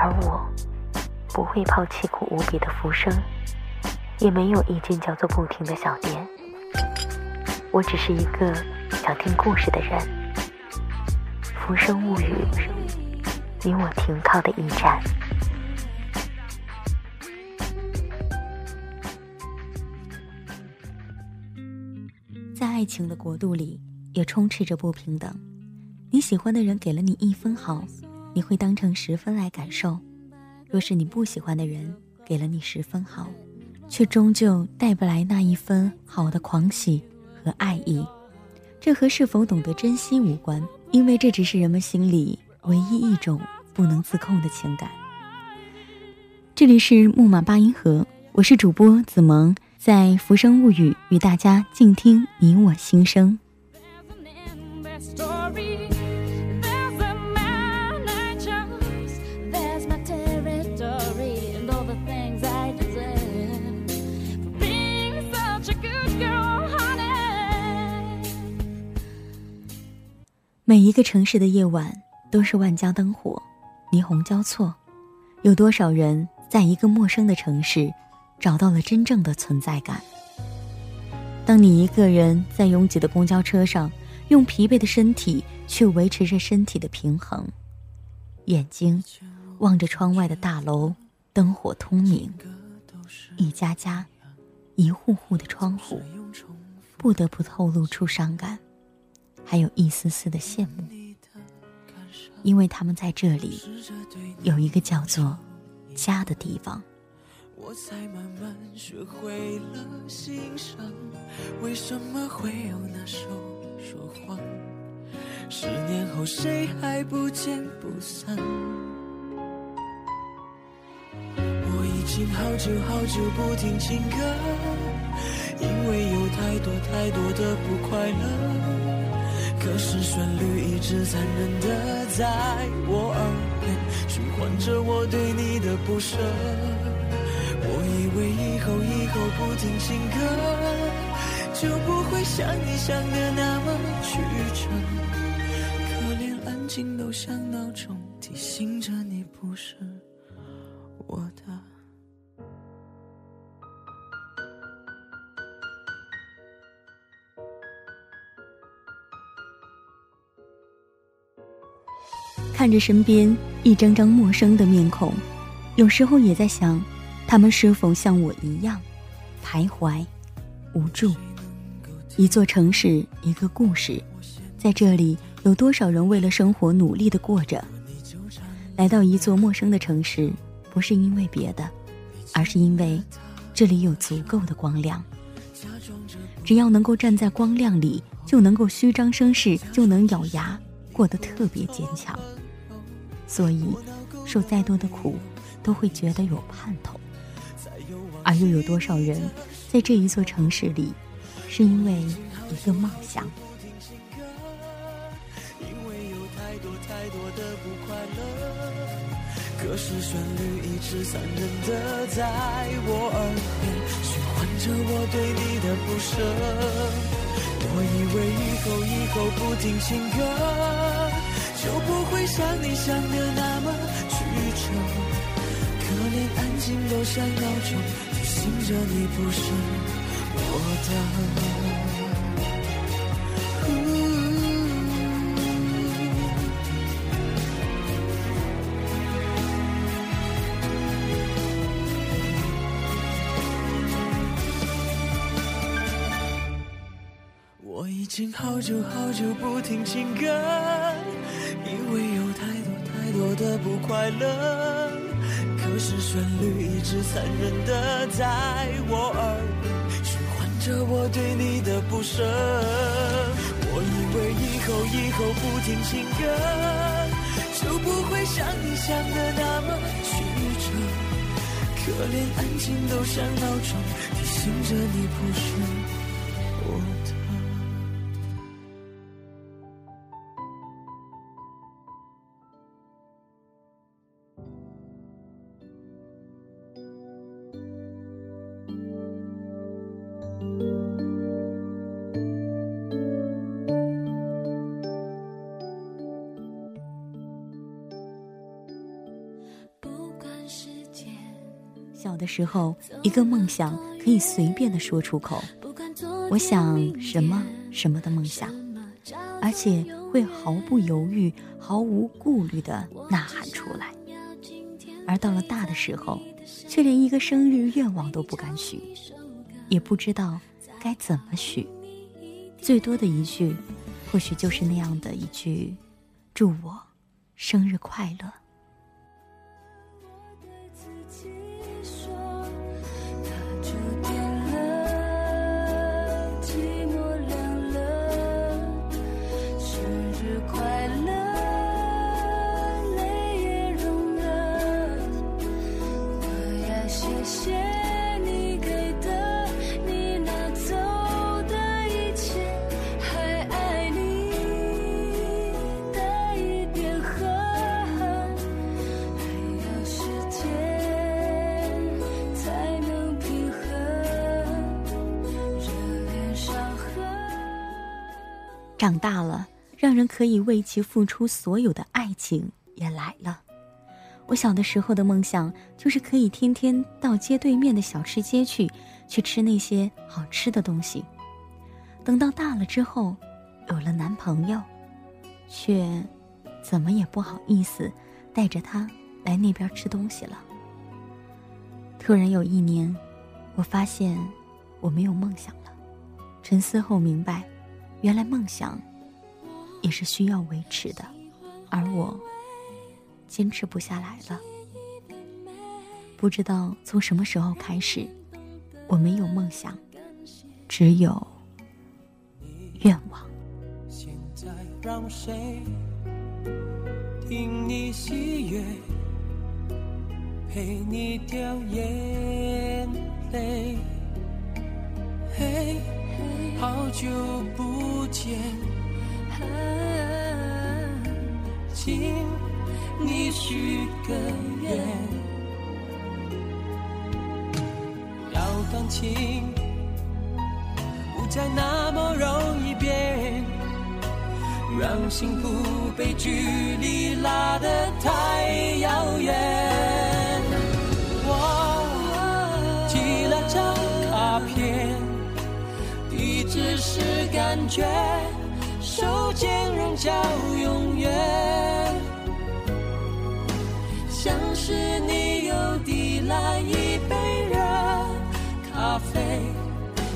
而我，不会抛弃苦无比的浮生，也没有一间叫做“不停”的小店。我只是一个想听故事的人。浮生物语，你我停靠的驿站。在爱情的国度里，也充斥着不平等。你喜欢的人给了你一分好，你会当成十分来感受；若是你不喜欢的人给了你十分好，却终究带不来那一分好的狂喜和爱意。这和是否懂得珍惜无关，因为这只是人们心里唯一一种不能自控的情感。这里是木马八音盒，我是主播子萌，在《浮生物语》与大家静听你我心声。每一个城市的夜晚都是万家灯火，霓虹交错。有多少人在一个陌生的城市找到了真正的存在感？当你一个人在拥挤的公交车上，用疲惫的身体去维持着身体的平衡，眼睛望着窗外的大楼，灯火通明，一家家、一户户的窗户，不得不透露出伤感。还有一丝丝的羡慕，因为他们在这里有一个叫做家的地方。我才慢慢学会了欣赏，为什么会有那首说谎？十年后谁还不见不散？我已经好久好久不听情歌，因为有太多太多的不快乐。可是旋律一直残忍的在我耳边循环着我对你的不舍。我以为以后以后不听情歌，就不会像你想的那么曲折。可连安静都像闹钟提醒着你不是我的。看着身边一张张陌生的面孔，有时候也在想，他们是否像我一样，徘徊、无助。一座城市，一个故事，在这里有多少人为了生活努力的过着？来到一座陌生的城市，不是因为别的，而是因为这里有足够的光亮。只要能够站在光亮里，就能够虚张声势，就能咬牙过得特别坚强。所以，受再多的苦，都会觉得有盼头。而又有多少人，在这一座城市里，是因为一个梦想？可是旋律一直残忍的在我耳边循环着我对你的不舍。我以为以后以后不听情歌。就不会像你想的那么曲折，可连安静都像闹钟提醒着你不是我的。我已经好久好久不听情歌。的不快乐，可是旋律一直残忍的在我耳边循环着我对你的不舍。我以为以后以后不听情歌，就不会像你想的那么曲折。可连安静都像闹钟，提醒着你不是。时候，一个梦想可以随便的说出口，我想什么什么的梦想，而且会毫不犹豫、毫无顾虑的呐喊出来。而到了大的时候，却连一个生日愿望都不敢许，也不知道该怎么许。最多的一句，或许就是那样的一句：“祝我生日快乐。”长大了，让人可以为其付出所有的爱情也来了。我小的时候的梦想就是可以天天到街对面的小吃街去，去吃那些好吃的东西。等到大了之后，有了男朋友，却怎么也不好意思带着他来那边吃东西了。突然有一年，我发现我没有梦想了。沉思后明白。原来梦想也是需要维持的，而我坚持不下来了。不知道从什么时候开始，我没有梦想，只有愿望。现在让谁听你喜悦，陪你掉眼泪？嘿。好久不见，请你许个愿，要感情不再那么容易变，让幸福被距离拉得太遥远。感觉，手间仍叫永远，像是你又递来一杯热咖啡，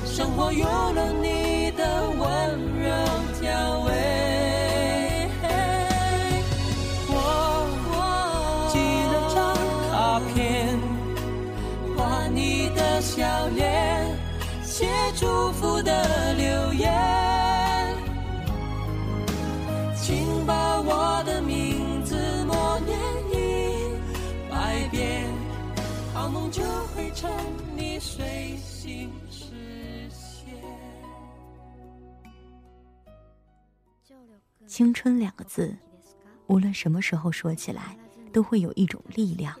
生活有了你的温柔调味。我寄了你的笑脸，写祝福的。青春两个字，无论什么时候说起来，都会有一种力量，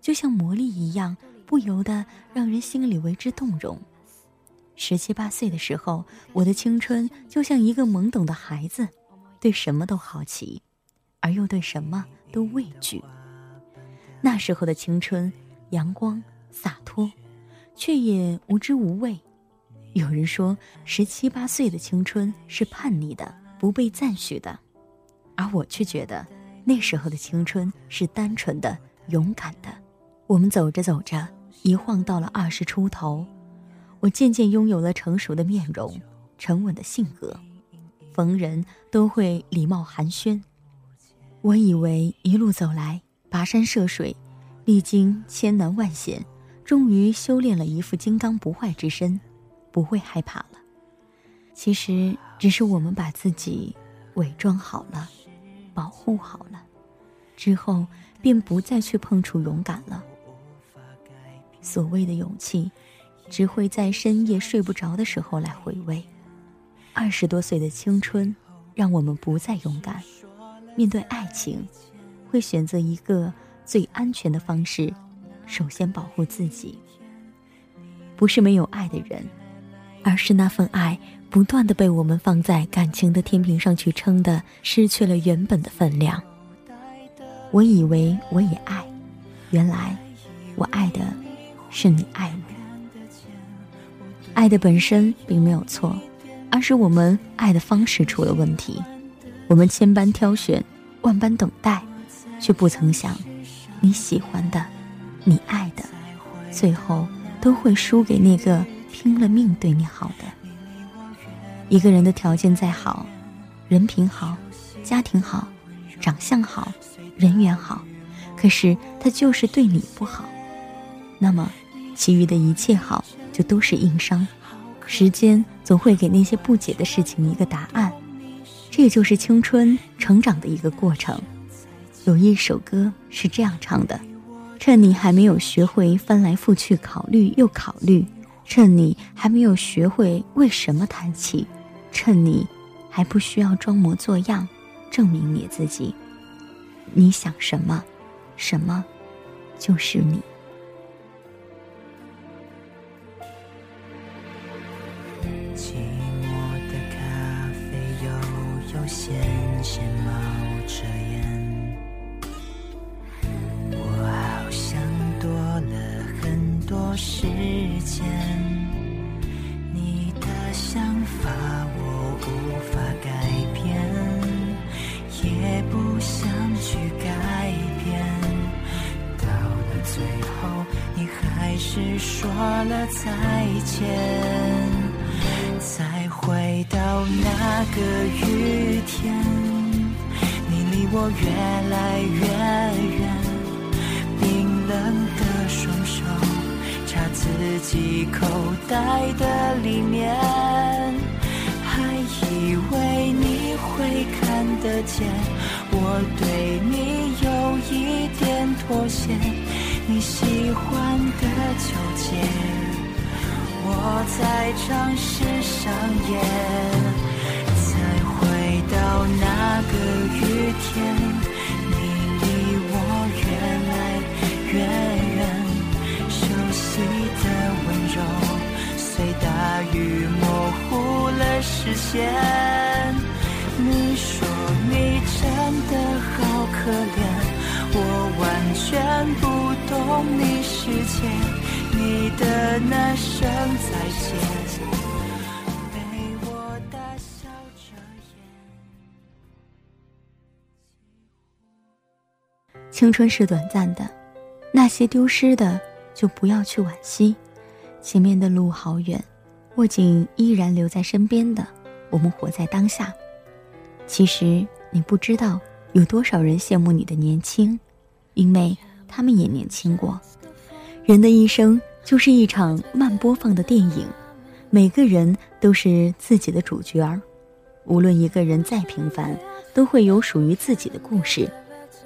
就像魔力一样，不由得让人心里为之动容。十七八岁的时候，我的青春就像一个懵懂的孩子，对什么都好奇，而又对什么都畏惧。那时候的青春，阳光洒脱，却也无知无畏。有人说，十七八岁的青春是叛逆的。不被赞许的，而我却觉得那时候的青春是单纯的、勇敢的。我们走着走着，一晃到了二十出头，我渐渐拥有了成熟的面容、沉稳的性格，逢人都会礼貌寒暄。我以为一路走来，跋山涉水，历经千难万险，终于修炼了一副金刚不坏之身，不会害怕了。其实，只是我们把自己伪装好了，保护好了，之后便不再去碰触勇敢了。所谓的勇气，只会在深夜睡不着的时候来回味。二十多岁的青春，让我们不再勇敢，面对爱情，会选择一个最安全的方式，首先保护自己。不是没有爱的人，而是那份爱不断的被我们放在感情的天平上去称的，失去了原本的分量。我以为我也爱，原来我爱的是你爱我。爱的本身并没有错。而是我们爱的方式出了问题，我们千般挑选，万般等待，却不曾想，你喜欢的，你爱的，最后都会输给那个拼了命对你好的。一个人的条件再好，人品好，家庭好，长相好，人缘好，可是他就是对你不好，那么，其余的一切好就都是硬伤。时间总会给那些不解的事情一个答案，这就是青春成长的一个过程。有一首歌是这样唱的：“趁你还没有学会翻来覆去考虑又考虑，趁你还没有学会为什么叹气，趁你还不需要装模作样证明你自己，你想什么，什么就是你。”咸咸冒着烟，再见。再回到那个雨天，你离我越来越远，冰冷的双手插自己口袋的里面，还以为你会看得见我对你有一点妥协，你喜欢的纠结。我在尝试上演，再回到那个雨天，你离我越来越远，熟悉的温柔随大雨模糊了视线。你说你真的好可怜，我完全不懂你世界。那声再见，被我大笑着青春是短暂的，那些丢失的就不要去惋惜。前面的路好远，握紧依然留在身边的，我们活在当下。其实你不知道有多少人羡慕你的年轻，因为他们也年轻过。人的一生。就是一场慢播放的电影，每个人都是自己的主角儿。无论一个人再平凡，都会有属于自己的故事。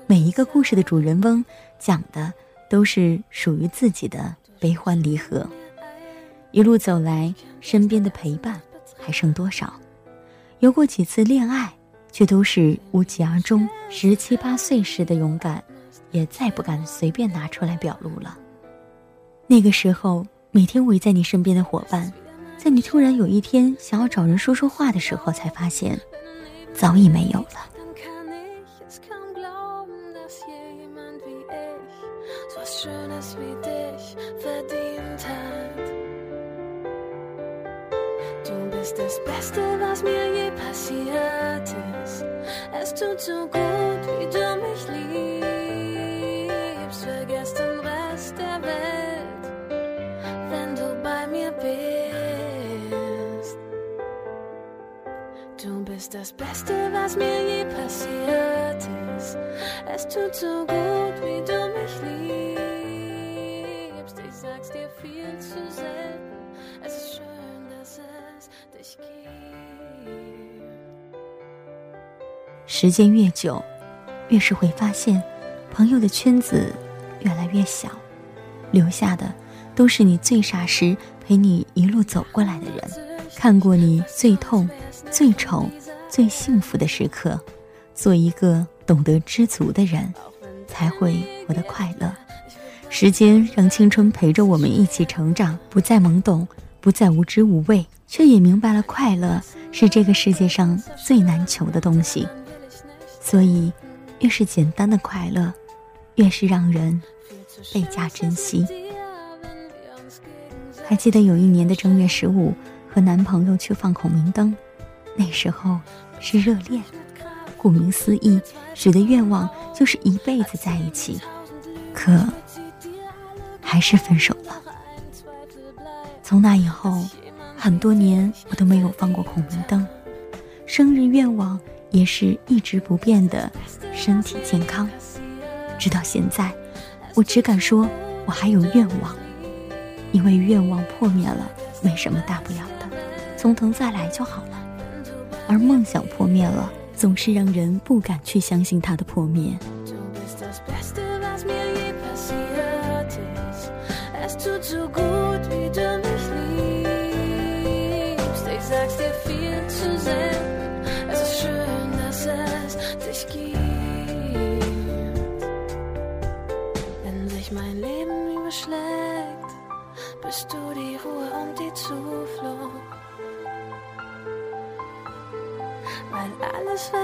每一个故事的主人翁，讲的都是属于自己的悲欢离合。一路走来，身边的陪伴还剩多少？有过几次恋爱，却都是无疾而终。十七八岁时的勇敢，也再不敢随便拿出来表露了。那个时候，每天围在你身边的伙伴，在你突然有一天想要找人说说话的时候，才发现，早已没有了。Wie du mich liebst. 时间越久，越是会发现，朋友的圈子越来越小，留下的都是你最傻时陪你一路走过来的人，看过你最痛、最丑、最幸福的时刻。做一个懂得知足的人，才会活得快乐。时间让青春陪着我们一起成长，不再懵懂，不再无知无畏，却也明白了快乐是这个世界上最难求的东西。所以，越是简单的快乐，越是让人倍加珍惜。还记得有一年的正月十五，和男朋友去放孔明灯，那时候是热恋，顾名思义，许的愿望就是一辈子在一起，可还是分手了。从那以后，很多年我都没有放过孔明灯，生日愿望。也是一直不变的身体健康，直到现在，我只敢说我还有愿望，因为愿望破灭了没什么大不了的，从头再来就好了。而梦想破灭了，总是让人不敢去相信它的破灭。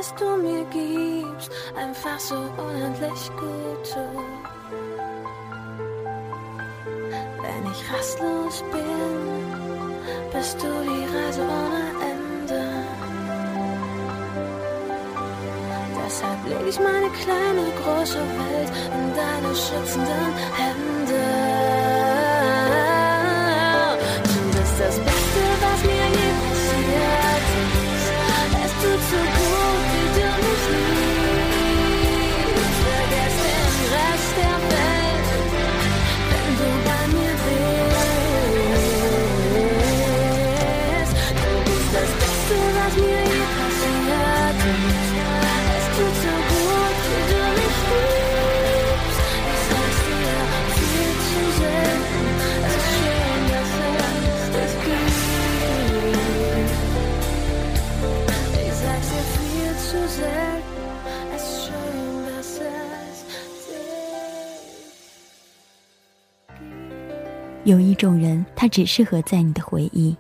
Was du mir gibst, einfach so unendlich gut tut. Wenn ich rastlos bin, bist du die Reise ohne Ende. Deshalb leg ich meine kleine, große Welt in deine schützenden Hände. 种人，他只适合在你的回忆；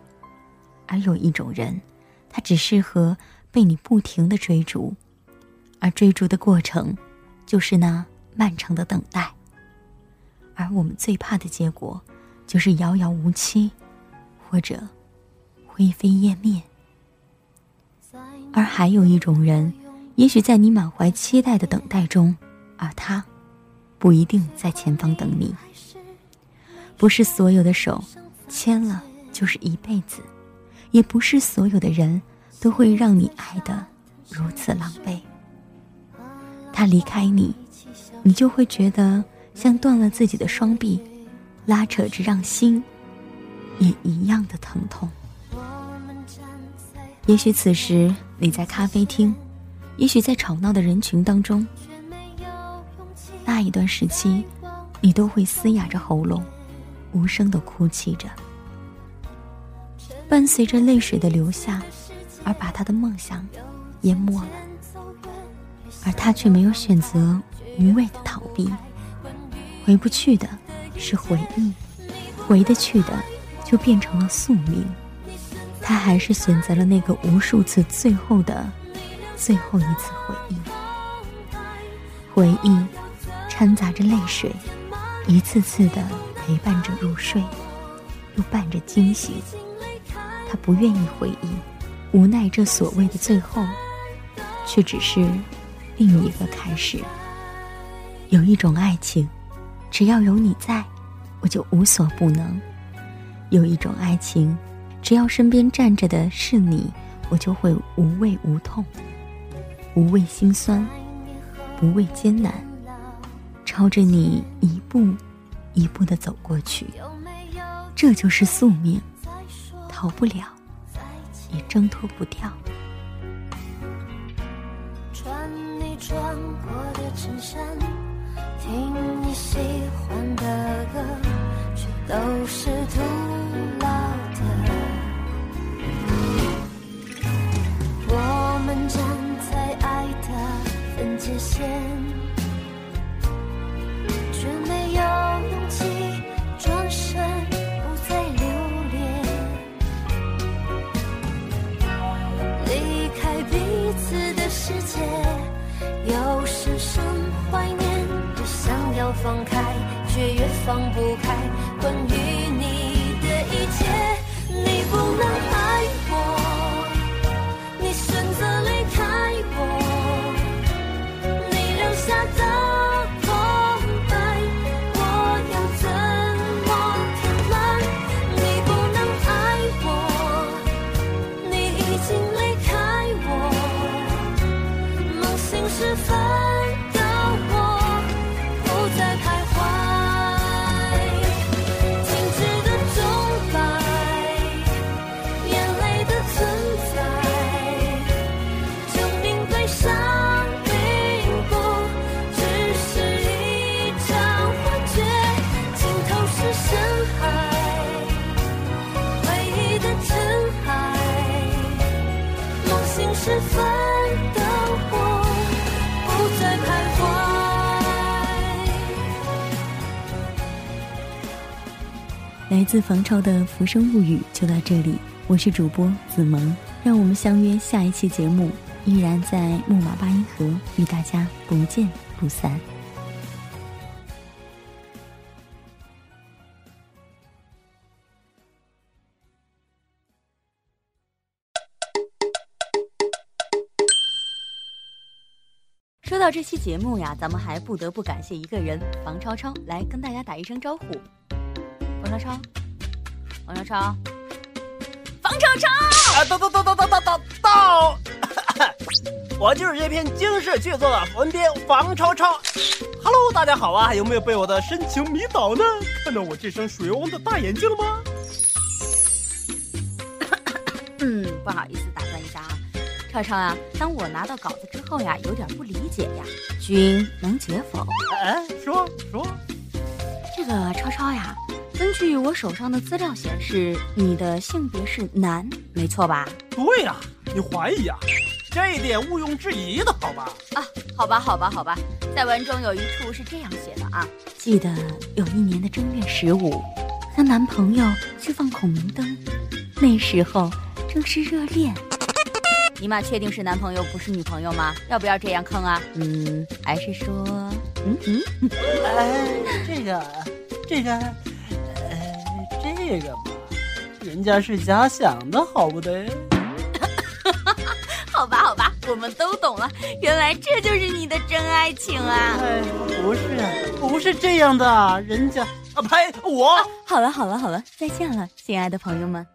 而有一种人，他只适合被你不停的追逐，而追逐的过程，就是那漫长的等待。而我们最怕的结果，就是遥遥无期，或者灰飞烟灭。而还有一种人，也许在你满怀期待的等待中，而他，不一定在前方等你。不是所有的手牵了就是一辈子，也不是所有的人都会让你爱的如此狼狈。他离开你，你就会觉得像断了自己的双臂，拉扯着让心也一样的疼痛。也许此时你在咖啡厅，也许在吵闹的人群当中，那一段时期，你都会嘶哑着喉咙。无声的哭泣着，伴随着泪水的流下，而把他的梦想淹没了，而他却没有选择无谓的逃避。回不去的是回忆，回得去的就变成了宿命。他还是选择了那个无数次最后的最后一次回忆，回忆掺杂着泪水，一次次的。陪伴着入睡，又伴着惊醒。他不愿意回忆，无奈这所谓的最后，却只是另一个开始。有一种爱情，只要有你在，我就无所不能；有一种爱情，只要身边站着的是你，我就会无畏无痛，无畏心酸，不畏艰难，朝着你一步。一步的走过去。这就是宿命，逃不了，也挣脱不掉。穿你穿过的衬衫，听你喜欢的歌，却都是徒劳的。我们站在爱的分界线。世界，有时深怀念，越想要放开，却越放不开。关于。自房超的《浮生物语》就到这里，我是主播子萌，让我们相约下一期节目，依然在木马八音盒与大家不见不散。说到这期节目呀，咱们还不得不感谢一个人，房超超，来跟大家打一声招呼。王超超，王超超，房超超！啊，到到到到到到到到！我就是这篇惊世巨作的文编房超超。Hello，大家好啊！有没有被我的深情迷倒呢？看到我这双水汪的大眼睛了吗？嗯，不好意思，打断一下啊，超超啊，当我拿到稿子之后呀，有点不理解呀，君能解否？哎，说说，这个超超呀。根据我手上的资料显示，你的性别是男，没错吧？对呀，你怀疑啊？这一点毋庸置疑的，好吧？啊，好吧，好吧，好吧。在文中有一处是这样写的啊：记得有一年的正月十五，和男朋友去放孔明灯，那时候正是热恋。你妈，确定是男朋友不是女朋友吗？要不要这样坑啊？嗯，还是说，嗯嗯？哎，这个，这个。这个嘛，人家是假想的，好不得。好吧，好吧，我们都懂了，原来这就是你的真爱情啊！哎，不是，不是这样的，人家啊，呸，我。好了，好了，好了，再见了，亲爱的朋友们。